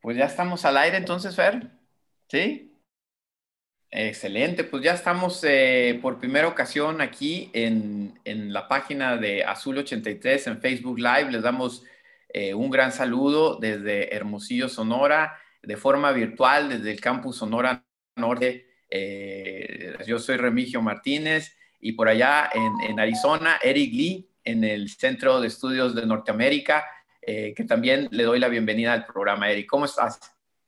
Pues ya estamos al aire entonces, Fer. ¿Sí? Excelente, pues ya estamos eh, por primera ocasión aquí en, la página de Azul 83 en Facebook Live. Les damos eh, un gran saludo desde Hermosillo, Sonora, de forma virtual, desde el campus Sonora Norte. Eh, yo soy Remigio Martínez y por allá en, en Arizona, Eric Lee, en el Centro de Estudios de Norteamérica eh, que también le doy la bienvenida al programa. Eric, ¿cómo estás?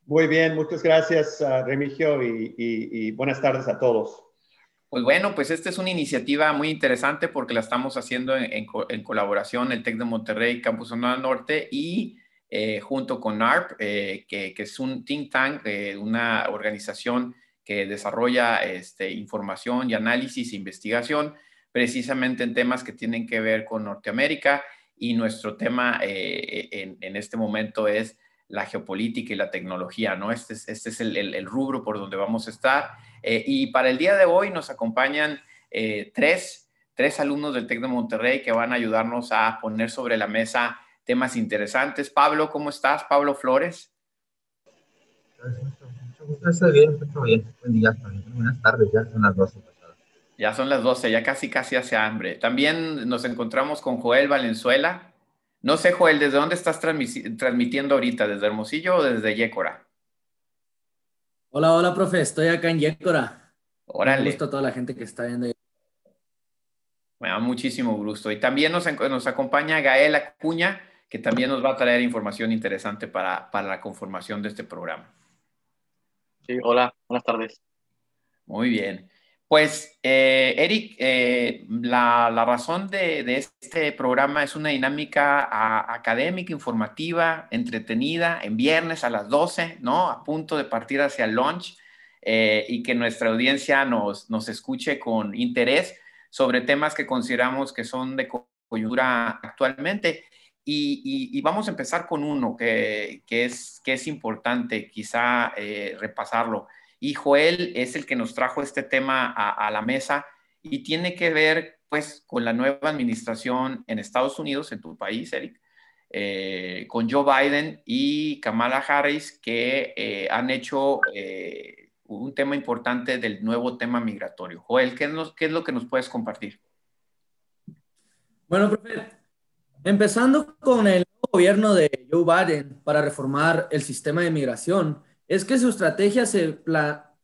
Muy bien, muchas gracias, Remigio, y, buenas tardes a todos. Pues bueno, pues esta es una iniciativa muy interesante porque la estamos haciendo en, colaboración el TEC de Monterrey, Campus Sonora Norte y eh, junto con ARP, eh, que, es un think tank, una organización que desarrolla este, información y análisis e investigación precisamente en temas que tienen que ver con Norteamérica y nuestro tema eh, en, este momento es la geopolítica y la tecnología, ¿no? Este es, este es el, rubro por donde vamos a estar. Eh, y para el día de hoy nos acompañan eh, tres, tres alumnos del TEC de Monterrey que van a ayudarnos a poner sobre la mesa temas interesantes. Pablo, ¿cómo estás? Pablo Flores. Estoy bien, estoy bien. Buen día, buenas tardes, ya son las 12. Ya son las 12, ya casi casi hace hambre. También nos encontramos con Joel Valenzuela. No sé, Joel, ¿desde dónde estás transmitiendo ahorita? ¿Desde Hermosillo o desde Yécora? Hola, hola, profe. Estoy acá en Yécora. Órale. Me gusta a toda la gente que está viendo. Me da muchísimo gusto. Y también nos, nos acompaña Gael Acuña, que también nos va a traer información interesante para, para la conformación de este programa. Sí, hola, buenas tardes. Muy bien. Pues, eh, Eric, eh, la, razón de, este programa es una dinámica académica, informativa, entretenida, en viernes a las 12, ¿no? A punto de partir hacia el lunch eh, y que nuestra audiencia nos, escuche con interés sobre temas que consideramos que son de coyuntura actualmente. Y, vamos a empezar con uno que, es, que es importante quizá repasarlo. Y Joel es el que nos trajo este tema a, la mesa y tiene que ver pues con la nueva administración en Estados Unidos, en tu país, Eric, eh, con Joe Biden y Kamala Harris, que eh, han hecho eh, un tema importante del nuevo tema migratorio. Joel, ¿qué es, ¿qué es lo que nos puedes compartir? Bueno, profe, empezando con el gobierno de Joe Biden para reformar el sistema de migración, es que su estrategia se,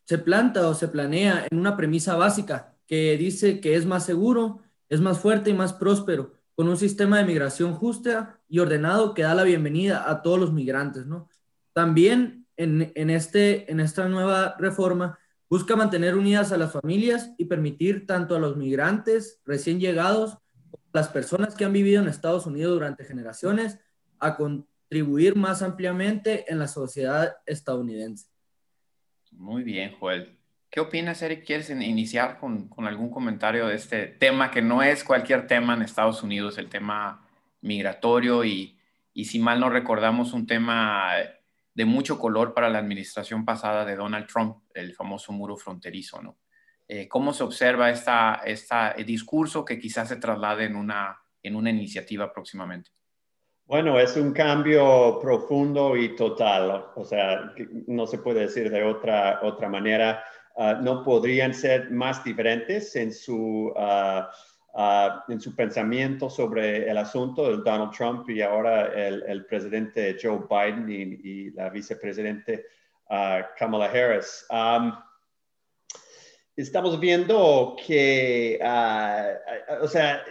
se planta o se planea en una premisa básica que dice que es más seguro, es más fuerte y más próspero, con un sistema de migración justa y ordenado que da la bienvenida a todos los migrantes, ¿no? También en, en, este, en esta nueva reforma busca mantener unidas a las familias y permitir tanto a los migrantes recién llegados como a las personas que han vivido en Estados Unidos durante generaciones a, contribuir más ampliamente en la sociedad estadounidense. Muy bien, Joel. ¿Qué opinas, Eric? ¿Quieres iniciar con, con, algún comentario de este tema que no es cualquier tema en Estados Unidos, el tema migratorio y, y si mal no recordamos, un tema de mucho color para la administración pasada de Donald Trump, el famoso muro fronterizo, ¿no? Eh, ¿Cómo se observa esta, esta discurso que quizás se traslade en una, en una iniciativa próximamente? Bueno, es un cambio profundo y total, o sea, no se puede decir de otra, otra manera. Ah, no podrían ser más diferentes en su, ah, ah, en su pensamiento sobre el asunto de Donald Trump y ahora el, presidente Joe Biden y, la vicepresidente Kamala Harris. Estamos viendo que, o sea,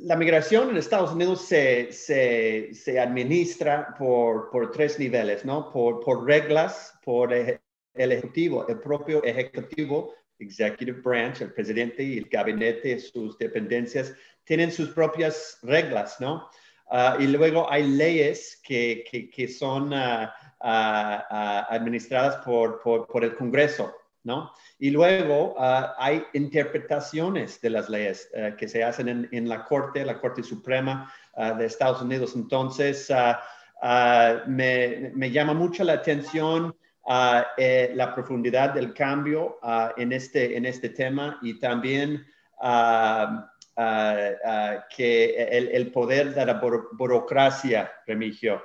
la migración en Estados Unidos se, se, se administra por, por, tres niveles, ¿no? Por, por, reglas, por el ejecutivo, el propio ejecutivo, executive branch, el presidente y el gabinete, sus dependencias, tienen sus propias reglas, ¿no? Ah, y luego hay leyes que, que, que son ah, ah, administradas por, por, por el Congreso, ¿no? Y luego ah, hay interpretaciones de las leyes eh, que se hacen en, la Corte, la Corte Suprema ah, de Estados Unidos. Entonces, ah, me, llama mucho la atención eh, la profundidad del cambio en, este, en este tema y también que el, poder de la burocracia, Remigio,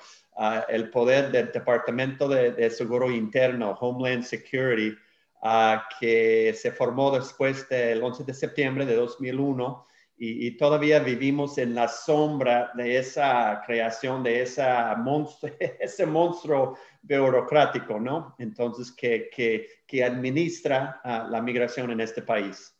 el poder del Departamento de, Seguro Interno, Homeland Security, ah, que se formó después del 11 de septiembre de 2001 y, todavía vivimos en la sombra de esa creación, de esa monstruo, ese monstruo burocrático, ¿no? Entonces, que, que, administra la migración en este país.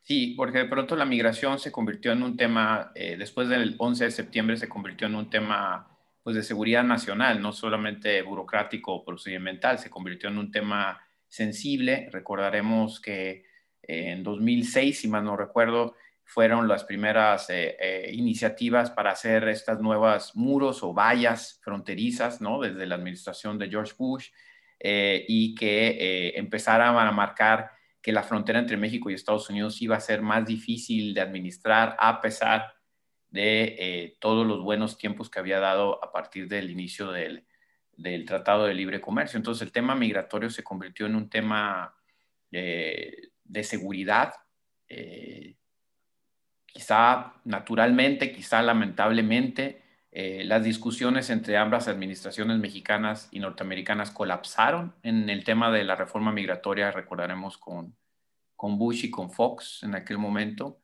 Sí, porque de pronto la migración se convirtió en un tema, eh, después del 11 de septiembre se convirtió en un tema pues, de seguridad nacional, no solamente burocrático o procedimental, se convirtió en un tema sensible. Recordaremos que eh, en 2006, si mal no recuerdo, fueron las primeras eh, iniciativas para hacer estas nuevas muros o vallas fronterizas, ¿no? Desde la administración de George Bush y que empezaran a marcar que la frontera entre México y Estados Unidos iba a ser más difícil de administrar a pesar de eh, todos los buenos tiempos que había dado a partir del inicio del, Tratado de Libre Comercio. Entonces el tema migratorio se convirtió en un tema eh, de seguridad, eh, quizá naturalmente, quizá lamentablemente. las discusiones entre ambas administraciones mexicanas y norteamericanas colapsaron en el tema de la reforma migratoria, recordaremos con, con Bush y con Fox en aquel momento.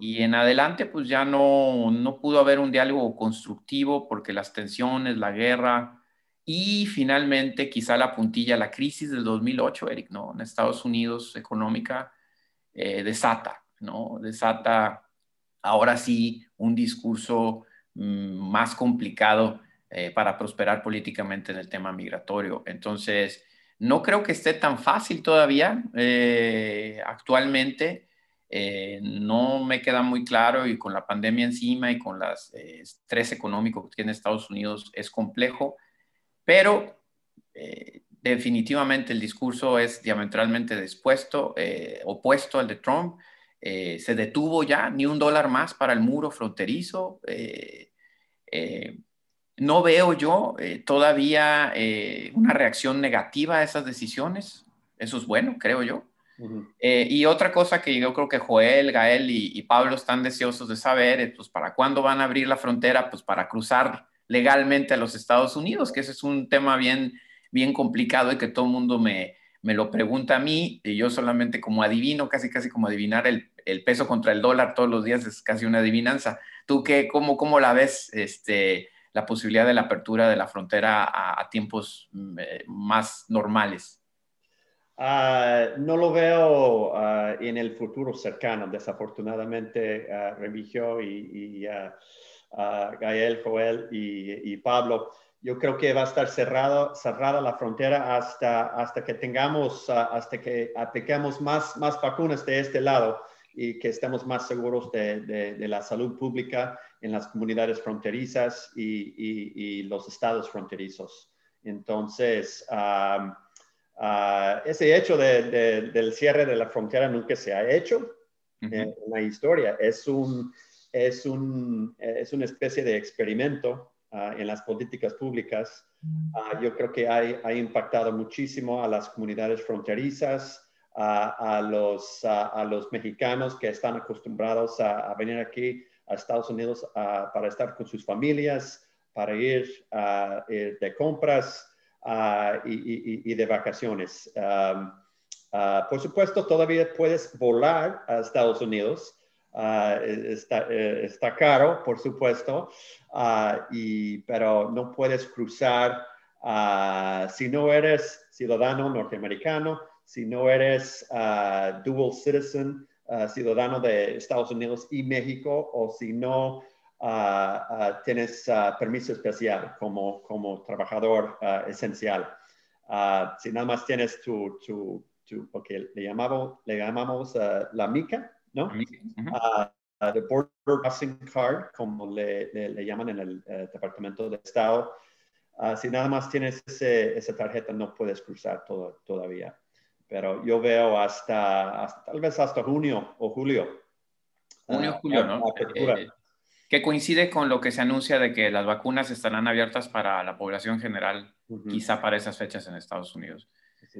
Y en adelante, pues ya no, no pudo haber un diálogo constructivo porque las tensiones, la guerra y finalmente quizá la puntilla, la crisis del 2008, Eric, ¿no? En Estados Unidos económica eh, desata, ¿no? Desata ahora sí un discurso mm, más complicado eh, para prosperar políticamente en el tema migratorio. Entonces, no creo que esté tan fácil todavía eh, actualmente. No me queda muy claro y con la pandemia encima y con eh, estrés económico que tiene Estados Unidos es complejo, pero definitivamente el discurso es diametralmente dispuesto, opuesto al de Trump. se detuvo ya, ni un dólar más para el muro fronterizo no veo yo eh, todavía eh, una reacción negativa a esas decisiones. Eso es bueno, creo yo. Eh, y otra cosa que yo creo que Joel, Gael y, Pablo están deseosos de saber, pues para cuándo van a abrir la frontera, pues para cruzar legalmente a los Estados Unidos, que ese es un tema bien, bien complicado y que todo el mundo me, me lo pregunta a mí, y yo solamente como adivino, casi casi como adivinar el, el, peso contra el dólar todos los días es casi una adivinanza. ¿Tú qué, cómo, cómo la ves? Este, la posibilidad de la apertura de la frontera a, tiempos mm, eh, más normales? Ah, no lo veo ah, en el futuro cercano. Desafortunadamente, uh, Remigio y, Gael, Joel y, Pablo, yo creo que va a estar cerrado, cerrada la frontera hasta, hasta que tengamos, hasta que apliquemos más, más vacunas de este lado y que estemos más seguros de, de la salud pública en las comunidades fronterizas y, los estados fronterizos. Entonces, ah, ese hecho del cierre de la frontera nunca se ha hecho en la historia. Es, un, es, un, es una especie de experimento ah, en las políticas públicas. Ah, yo creo que ha, impactado muchísimo a las comunidades fronterizas, a, los, a, los mexicanos que están acostumbrados a, venir aquí a Estados Unidos para estar con sus familias, para ir de compras y, de vacaciones. por supuesto, todavía puedes volar a Estados Unidos. Está, eh, está, caro, por supuesto, y, pero no puedes cruzar si no eres ciudadano norteamericano, si no eres dual citizen, ciudadano de Estados Unidos y México o si no tienes permiso especial como, como trabajador esencial. si nada más tienes tu, tu, tu le llamamos, le llamamos la MICA, ¿no? the Border Crossing Card, como le, le, llaman en el eh, Departamento de Estado. si nada más tienes ese, esa tarjeta, no puedes cruzar todo, todavía pero yo veo hasta, tal vez hasta junio o julio. Junio, o julio, ¿no? Eh, que coincide con lo que se anuncia de que las vacunas estarán abiertas para la población general, quizá para esas fechas en Estados Unidos.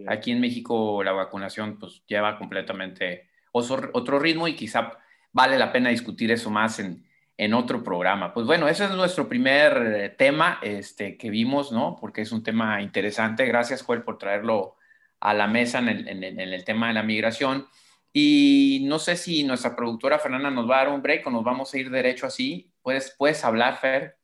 Aquí en México la vacunación pues lleva completamente otro ritmo y quizá vale la pena discutir eso más en, en otro programa. Pues bueno, ese es nuestro primer eh, tema este, que vimos, ¿no? Porque es un tema interesante. Gracias, Joel, por traerlo a la mesa en el, en el tema de la migración. Y no sé si nuestra productora Fernanda nos va a dar un break o nos vamos a ir derecho así. ¿Puedes, puedes hablar, Fer?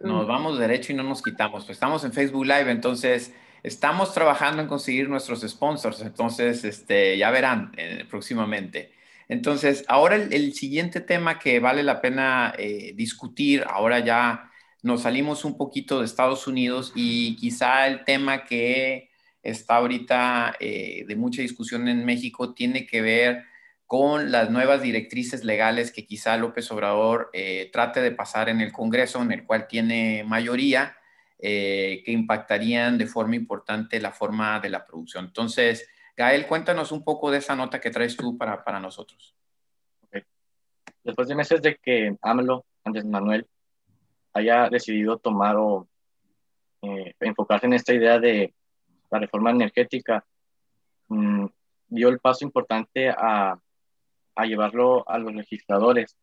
Nos vamos derecho y no nos quitamos. Pues estamos en Facebook Live, entonces estamos trabajando en conseguir nuestros sponsors. Entonces, este, ya verán eh, próximamente. Entonces, ahora el, siguiente tema que vale la pena eh, discutir, ahora ya nos salimos un poquito de Estados Unidos y quizá el tema que está ahorita eh, de mucha discusión en México tiene que ver con las nuevas directrices legales que quizá López Obrador eh, trate de pasar en el Congreso, en el cual tiene mayoría, eh, que impactarían de forma importante la forma de la producción. Entonces, Gael, cuéntanos un poco de esa nota que traes tú para, para nosotros. Después de meses de que AMLO, Andrés Manuel, haya decidido tomar o eh, enfocarse en esta idea de la reforma energética, mm, dio el paso importante a a llevarlo a los legisladores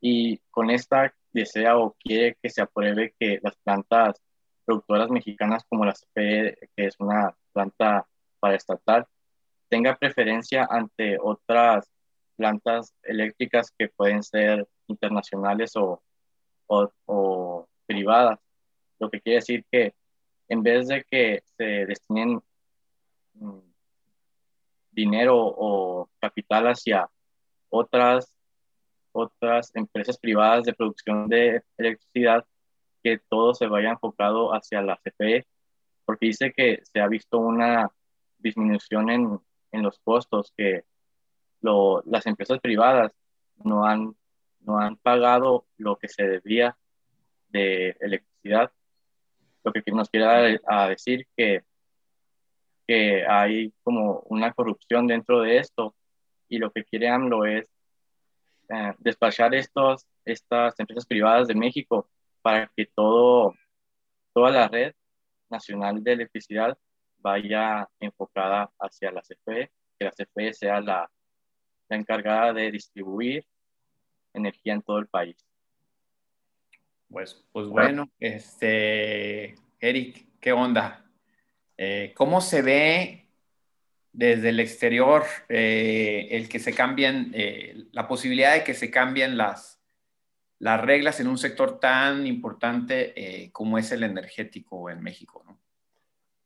y con esta desea o quiere que se apruebe que las plantas productoras mexicanas como la CPE, que es una planta paraestatal, tenga preferencia ante otras plantas eléctricas que pueden ser internacionales o, o, privadas. Lo que quiere decir que en vez de que se destinen mm, dinero o capital hacia otras, otras empresas privadas de producción de electricidad, que todo se vaya enfocado hacia la CFE, porque dice que se ha visto una disminución en, en los costos, que lo, las empresas privadas no han, no han pagado lo que se debía de electricidad. Lo que nos quiere a decir que, que hay como una corrupción dentro de esto y lo que quiere AMLO es eh, despachar estos, estas empresas privadas de México para que todo, toda la red nacional de electricidad vaya enfocada hacia la CFE, que la CFE sea la, la encargada de distribuir energía en todo el país. Pues, pues bueno, este, Eric, ¿qué onda? Eh, ¿Cómo se ve desde el exterior eh, el que se cambien, eh, la posibilidad de que se cambien las, las reglas en un sector tan importante eh, como es el energético en México, ¿no?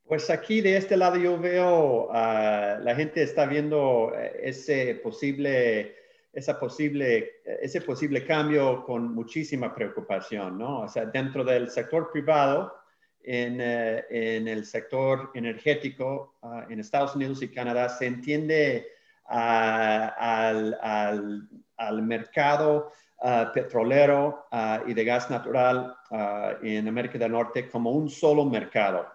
Pues aquí de este lado yo veo, uh, la gente está viendo ese posible, esa posible, ese posible cambio con muchísima preocupación, ¿no? O sea, dentro del sector privado, eh, en, el sector energético ah, en Estados Unidos y Canadá se entiende ah, al, mercado petrolero y de gas natural en América del Norte como un solo mercado.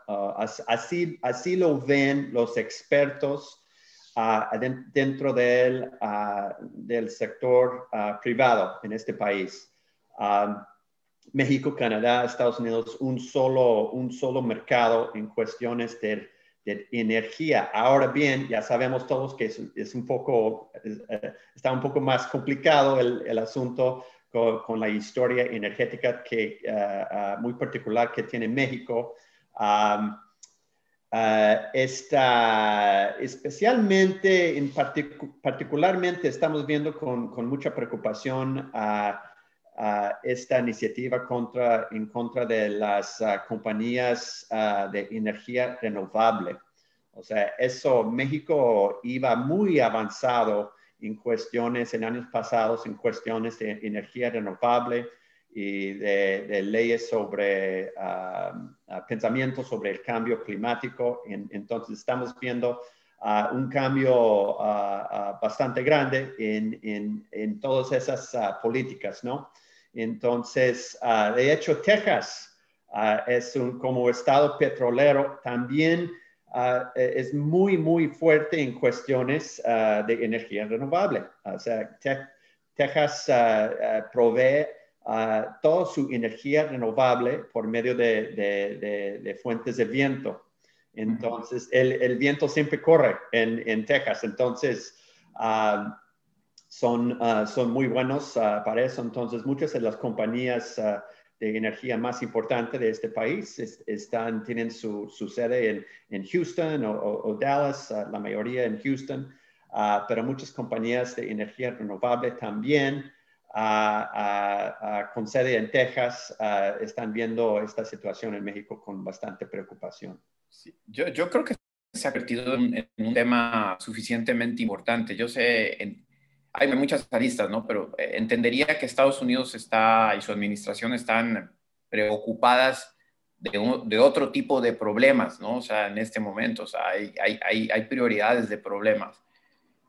así, así lo ven los expertos dentro del, del sector privado en este país. México, Canadá, Estados Unidos, un solo, un solo mercado en cuestiones de, energía. Ahora bien, ya sabemos todos que es, un poco, eh, está un poco más complicado el, asunto con, la historia energética que, eh, eh, muy particular que tiene México. especialmente, en particularmente estamos viendo con, con mucha preocupación a esta iniciativa contra, en contra de las ah, compañías ah, de energía renovable. O sea, eso, México iba muy avanzado en cuestiones, en años pasados, en cuestiones de energía renovable y de, leyes sobre uh, pensamientos sobre el cambio climático. entonces, estamos viendo un cambio bastante grande en, en, en todas esas políticas, ¿no? Entonces, ah, de hecho, Texas ah, es un, como estado petrolero, también ah, e, es muy, muy fuerte en cuestiones de energía renovable. O sea, Texas provee toda su energía renovable por medio de, fuentes de viento. Entonces, el, viento siempre corre en, en Texas. Entonces, ah, son, ah, son muy buenos para eso. Entonces, muchas de las compañías de energía más importantes de este país están, tienen su, su sede en, en Houston o, Dallas, la mayoría en Houston, pero muchas compañías de energía renovable también con sede en Texas están viendo esta situación en México con bastante preocupación. Yo, yo, creo que se ha convertido en, un tema suficientemente importante. Yo sé, hay muchas aristas, ¿no? Pero eh, entendería que Estados Unidos está y su administración están preocupadas de, de, otro tipo de problemas, ¿no? O sea, en este momento, o sea, hay, hay, hay prioridades de problemas.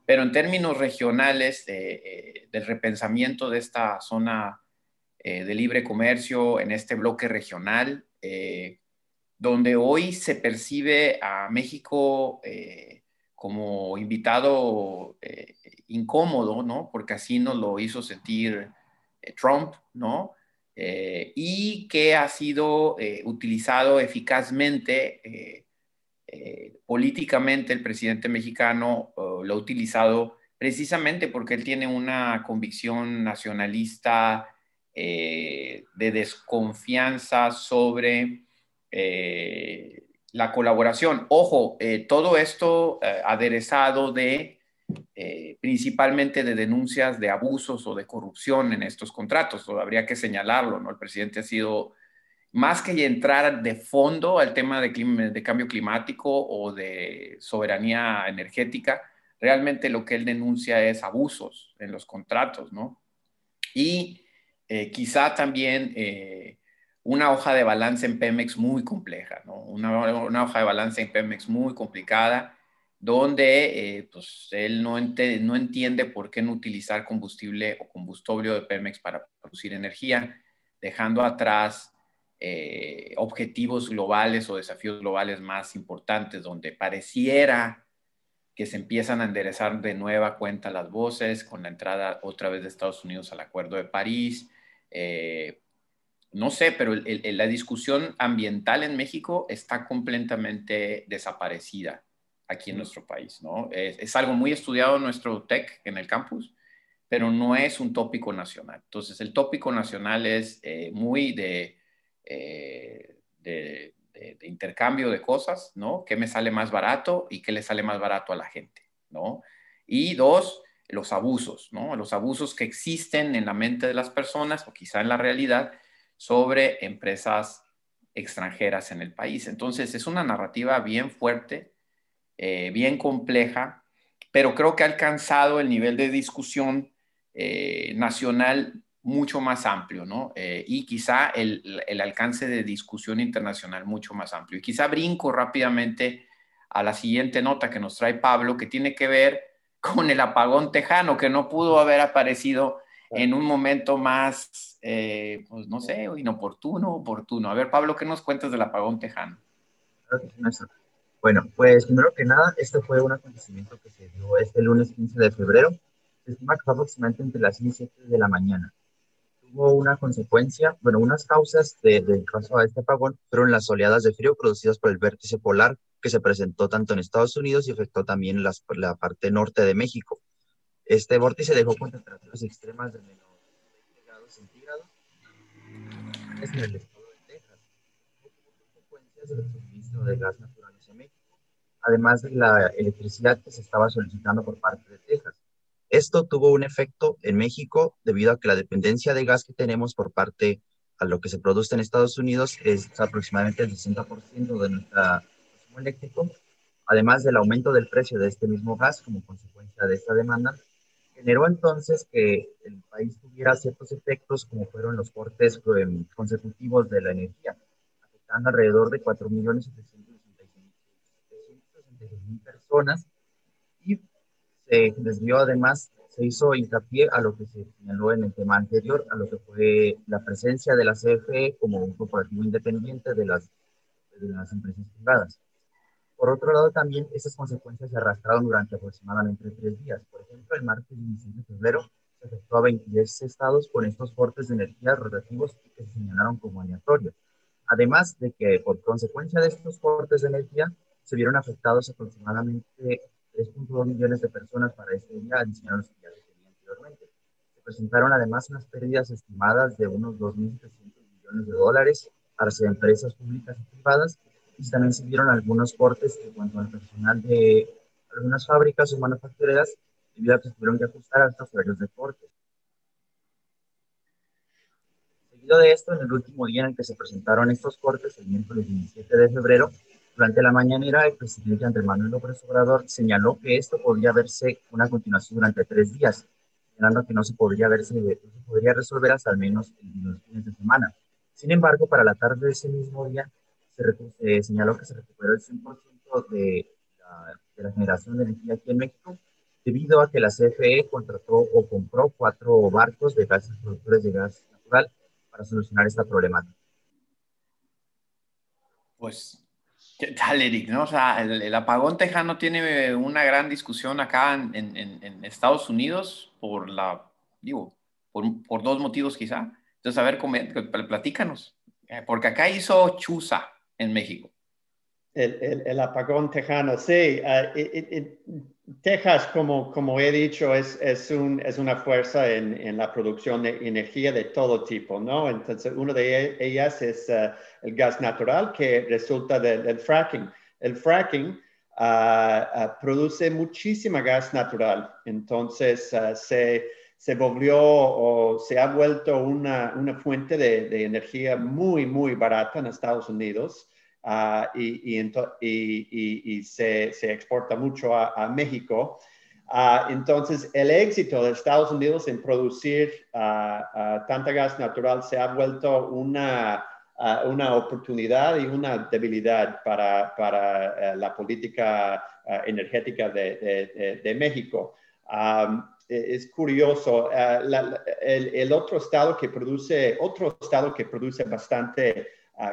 Pero en términos regionales eh, del repensamiento de esta zona eh, de libre comercio en este bloque regional, eh, donde hoy se percibe a México como invitado incómodo, ¿no? Porque así nos lo hizo sentir Trump, ¿no? y que ha sido utilizado eficazmente eh, políticamente el presidente mexicano lo ha utilizado precisamente porque él tiene una convicción nacionalista eh, de desconfianza sobre eh, la colaboración. Ojo, todo esto aderezado de principalmente de denuncias de abusos o de corrupción en estos contratos. habría que señalarlo, ¿no? El presidente ha sido más que entrar de fondo al tema de, cambio climático o de soberanía energética, realmente lo que él denuncia es abusos en los contratos, ¿no? Y eh, quizá también eh, una hoja de balance en Pemex muy compleja, ¿no? Una, hoja de balance en Pemex muy complicada, donde eh, pues, él no, no entiende por qué no utilizar combustible o combustible de Pemex para producir energía, dejando atrás eh, objetivos globales o desafíos globales más importantes, donde pareciera que se empiezan a enderezar de nueva cuenta las voces con la entrada otra vez de Estados Unidos al Acuerdo de París. Eh, no sé, pero la discusión ambiental en México está completamente desaparecida aquí en nuestro país, ¿no? Es, es, algo muy estudiado en nuestro TEC, en el campus, pero no es un tópico nacional. Entonces, el tópico nacional es eh, muy de eh, de, intercambio de cosas, ¿no? ¿Qué me sale más barato y qué le sale más barato a la gente, ¿no? Y dos, los abusos, ¿no? Los abusos que existen en la mente de las personas o quizá en la realidad sobre empresas extranjeras en el país. Entonces, es una narrativa bien fuerte, eh, bien compleja, pero creo que ha alcanzado el nivel de discusión eh, nacional mucho más amplio, ¿no? Eh, y quizá el, el, alcance de discusión internacional mucho más amplio. Y quizá brinco rápidamente a la siguiente nota que nos trae Pablo, que tiene que ver con el apagón tejano, que no pudo haber aparecido en un momento más, eh, pues no sé, inoportuno, oportuno. A ver, Pablo, ¿qué nos cuentas del apagón tejano? Bueno, pues primero que nada, este fue un acontecimiento que se dio este lunes 15 de febrero. Se estima que fue aproximadamente entre las 6 y 7 de la mañana hubo una consecuencia, bueno, unas causas del caso de este apagón fueron las oleadas de frío producidas por el vértice polar que se presentó tanto en Estados Unidos y afectó también las, la parte norte de México. Este vórtice dejó temperaturas extremas de menos 20 grados centígrados en el estado de Texas, consecuencias del suministro de gas natural además de la electricidad que se estaba solicitando por parte de Texas. Esto tuvo un efecto en México debido a que la dependencia de gas que tenemos por parte a lo que se produce en Estados Unidos es aproximadamente el 60% de nuestro consumo eléctrico, además del aumento del precio de este mismo gas como consecuencia de esta demanda, generó entonces que el país tuviera ciertos efectos como fueron los cortes em, consecutivos de la energía, afectando alrededor de 4.766.000 personas se desvió además, se hizo hincapié a lo que se señaló en el tema anterior, a lo que fue la presencia de la CFE como un corporativo independiente de las, de las empresas privadas. Por otro lado, también esas consecuencias se arrastraron durante aproximadamente tres días. Por ejemplo, el martes 16 de febrero se afectó a 23 estados con estos cortes de energía rotativos que se señalaron como aleatorios. Además de que por consecuencia de estos cortes de energía se vieron afectados aproximadamente 3.2 millones de personas para este día, adicional a los que ya tenía anteriormente. Se presentaron además unas pérdidas estimadas de unos 2.700 millones de dólares las empresas públicas y privadas, y también se dieron algunos cortes en cuanto al personal de algunas fábricas o manufactureras, debido a que tuvieron que ajustar a estos horarios de cortes. Seguido de esto, en el último día en el que se presentaron estos cortes, el miércoles 17 de febrero, durante la mañanera, el presidente Andrés Manuel López Obrador señaló que esto podría verse una continuación durante tres días, señalando que no se podría, verse, no se podría resolver hasta al menos los fines de semana. Sin embargo, para la tarde de ese mismo día, se, señaló que se recuperó el 100% de la, de la generación de energía aquí en México, debido a que la CFE contrató o compró cuatro barcos de gases productores de gas natural para solucionar esta problemática. Pues ¿Qué? ¿No? O sea, el, apagón tejano tiene una gran discusión acá en, Estados Unidos por la, digo, por, dos motivos quizá. Entonces, a ver, platícanos, eh, porque acá hizo chuza en México. El, el, apagón tejano, sí. Uh, Texas, como, como he dicho, es, es, un, es una fuerza en, en, la producción de energía de todo tipo, ¿no? Entonces, una de ellas es uh, el gas natural que resulta del fracking. El fracking uh, produce muchísima gas natural, entonces se, se, volvió o se ha vuelto una, una fuente de, de energía muy, muy barata en Estados Unidos. Ah, y, y, y, se, se, exporta mucho a, México. Uh, entonces, el éxito de Estados Unidos en producir uh, tanta gas natural se ha vuelto una, una oportunidad y una debilidad para, para eh, la política energética de, de, de México. Um, es curioso, la, el, el, otro estado que produce, otro estado que produce bastante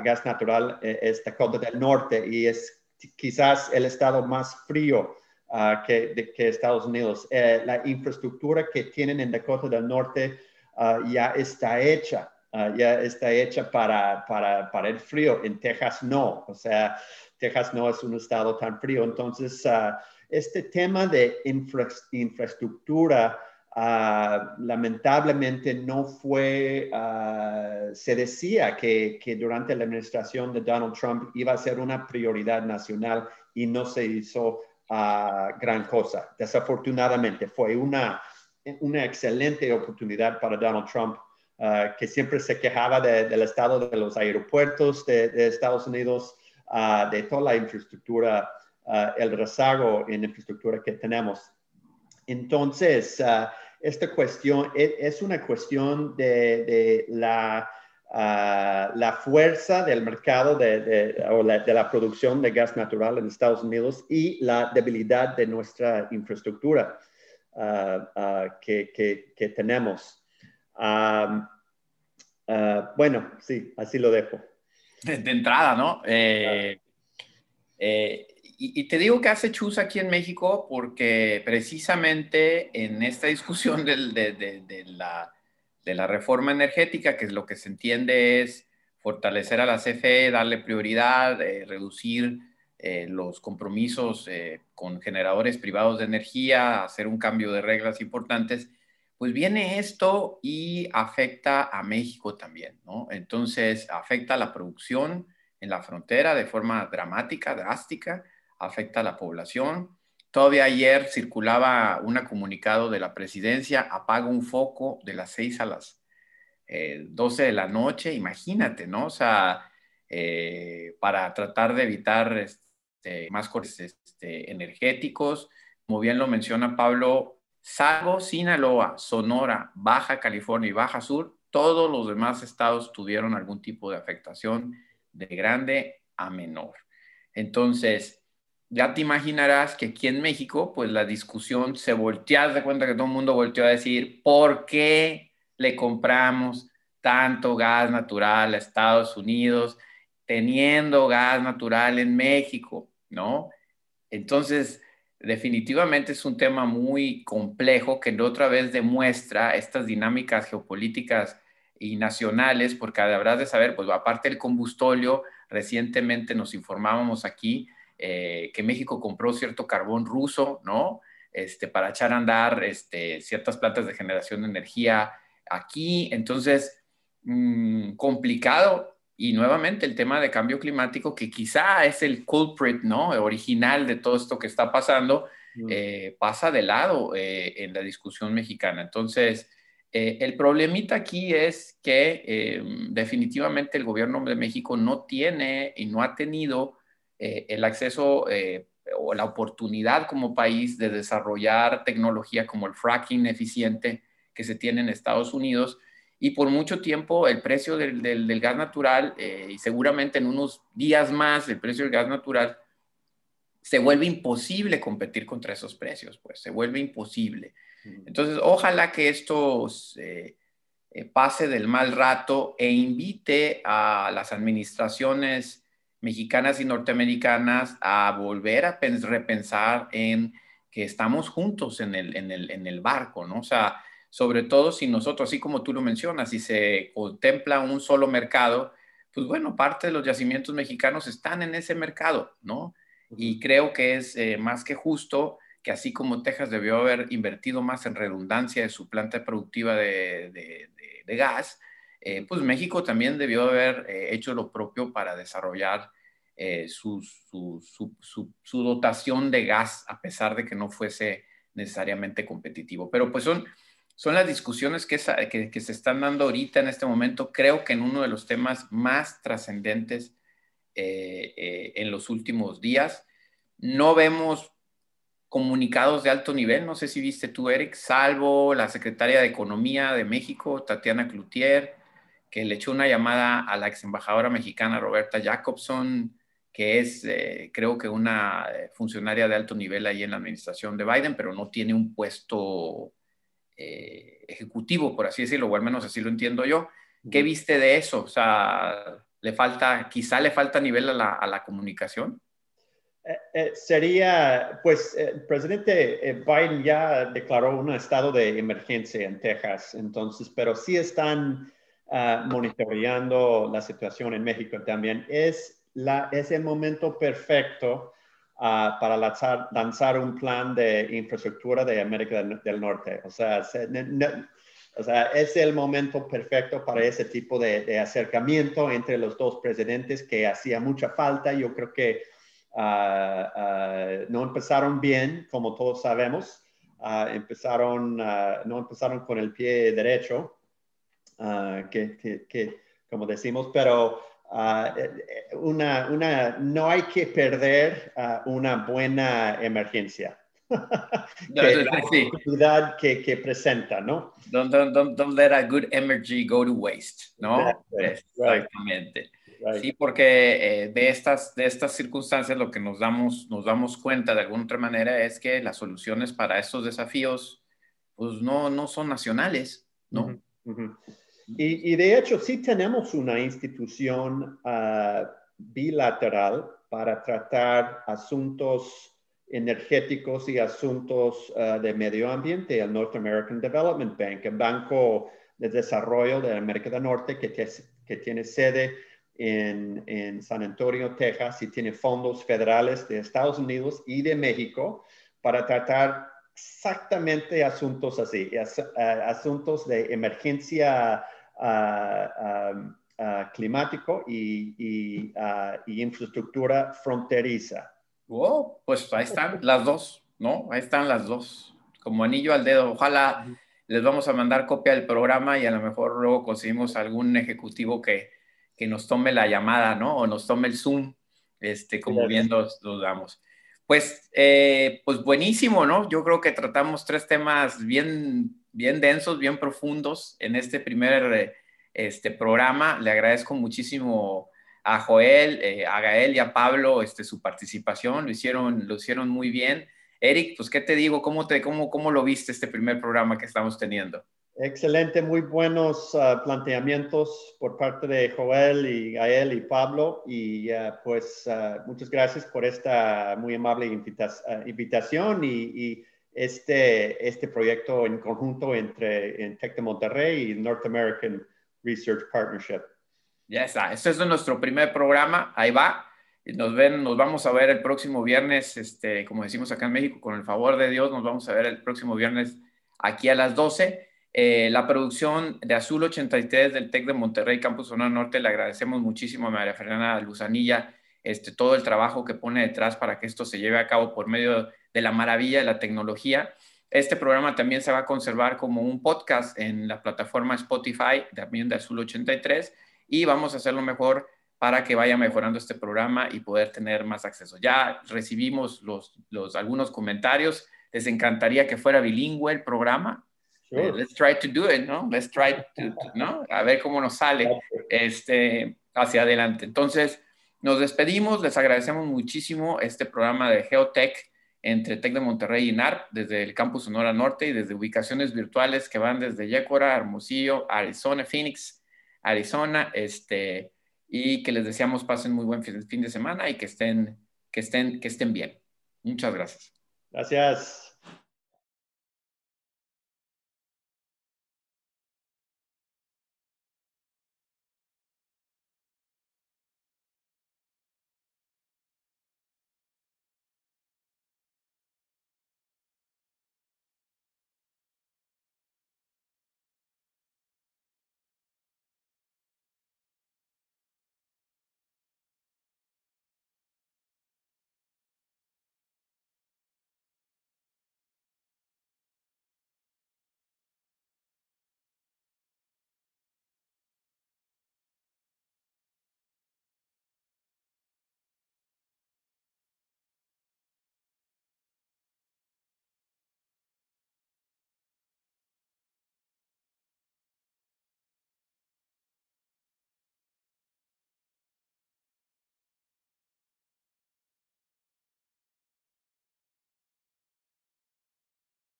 gas natural eh, es Dakota del Norte y es quizás el estado más frío ah, que, de, que, Estados Unidos. Eh, la infraestructura que tienen en Dakota del Norte ah, ya está hecha, ah, ya está hecha para, para, para, el frío. En Texas no, o sea, Texas no es un estado tan frío. Entonces, este tema de infraestructura Ah, lamentablemente no fue, ah, se decía que, durante la administración de Donald Trump iba a ser una prioridad nacional y no se hizo uh, gran cosa. Desafortunadamente fue una, una excelente oportunidad para Donald Trump, que siempre se quejaba del estado de los aeropuertos de, de Estados Unidos, de toda la infraestructura, el rezago en infraestructura que tenemos. Entonces, esta cuestión e, es, una cuestión de, la, ah, la, fuerza del mercado de, o de, la producción de gas natural en Estados Unidos y la debilidad de nuestra infraestructura ah, ah, que, que, tenemos. bueno, sí, así lo dejo. De, entrada, ¿no? Eh, eh, y, te digo que hace chus aquí en México porque precisamente en esta discusión de, la, de, la, reforma energética, que es lo que se entiende es fortalecer a la CFE, darle prioridad, eh, reducir eh, los compromisos eh, con generadores privados de energía, hacer un cambio de reglas importantes, pues viene esto y afecta a México también, ¿no? Entonces afecta a la producción en la frontera de forma dramática, drástica, afecta a la población. Todavía ayer circulaba un comunicado de la presidencia, apaga un foco de las 6 a las 12 eh, de la noche, imagínate, ¿no? O sea, eh, para tratar de evitar este, más cortes este, energéticos. Como bien lo menciona Pablo, salvo Sinaloa, Sonora, Baja California y Baja Sur, todos los demás estados tuvieron algún tipo de afectación de grande a menor. Entonces, ya te imaginarás que aquí en México, pues la discusión se voltea, de cuenta que todo el mundo volteó a decir, ¿por qué le compramos tanto gas natural a Estados Unidos teniendo gas natural en México? ¿No? Entonces, definitivamente es un tema muy complejo que otra vez demuestra estas dinámicas geopolíticas y nacionales, porque habrás de saber, pues aparte del combustóleo, recientemente nos informábamos aquí, eh, que México compró cierto carbón ruso, ¿no? Este, para echar a andar este, ciertas plantas de generación de energía aquí. Entonces, mm, complicado. Y nuevamente el tema de cambio climático, que quizá es el culprit, ¿no? Original de todo esto que está pasando, mm. eh, pasa de lado eh, en la discusión mexicana. Entonces, el problemita aquí es que definitivamente el gobierno de México no tiene y no ha tenido eh, el acceso eh, o la oportunidad como país de desarrollar tecnología como el fracking eficiente que se tiene en Estados Unidos. Y por mucho tiempo el precio del, gas natural, eh, y seguramente en unos días más el precio del gas natural, se vuelve imposible competir contra esos precios, pues se vuelve imposible. Entonces, ojalá que esto pase del mal rato e invite a las administraciones mexicanas y norteamericanas a volver a repensar en que estamos juntos en el, en, el, en el barco, ¿no? O sea, sobre todo si nosotros, así como tú lo mencionas, si se contempla un solo mercado, pues bueno, parte de los yacimientos mexicanos están en ese mercado, ¿no? Y creo que es eh, más que justo que así como Texas debió haber invertido más en redundancia de su planta productiva de, de, de gas, eh, pues México también debió haber eh, hecho lo propio para desarrollar eh, su, dotación de gas, a pesar de que no fuese necesariamente competitivo. Pero pues son, son las discusiones que, que, se están dando ahorita en este momento, creo que en uno de los temas más trascendentes en los últimos días. No vemos comunicados de alto nivel, no sé si viste tú, Eric, salvo la secretaria de Economía de México, Tatiana Cloutier, que le echó una llamada a la ex embajadora mexicana Roberta Jacobson, que es, eh, creo que una eh, funcionaria de alto nivel ahí en la administración de Biden, pero no tiene un puesto eh, ejecutivo, por así decirlo, o al menos así lo entiendo yo. ¿Qué viste de eso? O sea, le falta, quizá le falta nivel a la, a la comunicación. sería, pues, el presidente Biden ya declaró un estado de emergencia en Texas, entonces, pero sí están Ah, monitoreando la situación en México también. Es, la, es el momento perfecto ah, para lanzar, un plan de infraestructura de América del, Norte. O sea, o sea, es el momento perfecto para ese tipo de, acercamiento entre los dos presidentes que hacía mucha falta. Yo creo que ah, no empezaron bien, como todos sabemos. empezaron, no empezaron con el pie derecho. Ah, que, como decimos, pero eh, una, una, no hay que perder uh, una buena emergencia. que, la oportunidad que, que, presenta, ¿no? Don't, don't, don't, let a good energy go to waste, ¿no? Exactamente. Sí, porque eh, de, estas, de estas circunstancias lo que nos damos, nos damos cuenta de alguna otra manera es que las soluciones para estos desafíos pues no, no son nacionales, ¿no? Y, de hecho, sí tenemos una institución ah, bilateral para tratar asuntos energéticos y asuntos ah, de medio ambiente, el North American Development Bank, el Banco de Desarrollo de América del Norte, que, que tiene sede en, en, San Antonio, Texas, y tiene fondos federales de Estados Unidos y de México para tratar exactamente asuntos así, asuntos de emergencia climático y, infraestructura fronteriza. Oh, pues ahí están las dos, ¿no? Ahí están las dos, como anillo al dedo. Ojalá les vamos a mandar copia del programa y a lo mejor luego conseguimos algún ejecutivo que, que nos tome la llamada, ¿no? O nos tome el Zoom, este, como bien los, damos. Pues, eh, pues buenísimo, ¿no? Yo creo que tratamos tres temas bien bien densos, bien profundos en este primer este, programa. Le agradezco muchísimo a Joel, eh, a Gael y a Pablo este, su participación. Lo hicieron, lo hicieron muy bien. Eric, pues, ¿qué te digo? ¿Cómo, te, cómo, cómo lo viste este primer programa que estamos teniendo? Excelente, muy buenos uh, planteamientos por parte de Joel y Gael y Pablo. Y uh, pues uh, muchas gracias por esta muy amable invitación y este, este proyecto en conjunto entre en Tec de Monterrey y North American Research Partnership. Ya está, este es nuestro primer programa, ahí va. nos ven, nos vamos a ver el próximo viernes, este, como decimos acá en México, con el favor de Dios, nos vamos a ver el próximo viernes aquí a las 12. Eh, la producción de Azul 83 del TEC de Monterrey, Campus Sonora Norte, le agradecemos muchísimo a María Fernanda Luzanilla este, todo el trabajo que pone detrás para que esto se lleve a cabo por medio de la maravilla de la tecnología. Este programa también se va a conservar como un podcast en la plataforma Spotify, también de Azul 83, y vamos a hacerlo mejor para que vaya mejorando este programa y poder tener más acceso. Ya recibimos los, los algunos comentarios. Les encantaría que fuera bilingüe el programa. Eh, let's try to do it, ¿no? Let's try to, ¿no? A ver cómo nos sale este, hacia adelante. Entonces, nos despedimos. Les agradecemos muchísimo este programa de Geotech entre Tec de Monterrey y NARP, desde el campus Sonora Norte y desde ubicaciones virtuales que van desde Yécora, Hermosillo, Arizona, Phoenix, Arizona, este, y que les deseamos pasen muy buen fin de semana y que estén, que estén, que estén bien. Muchas gracias. Gracias.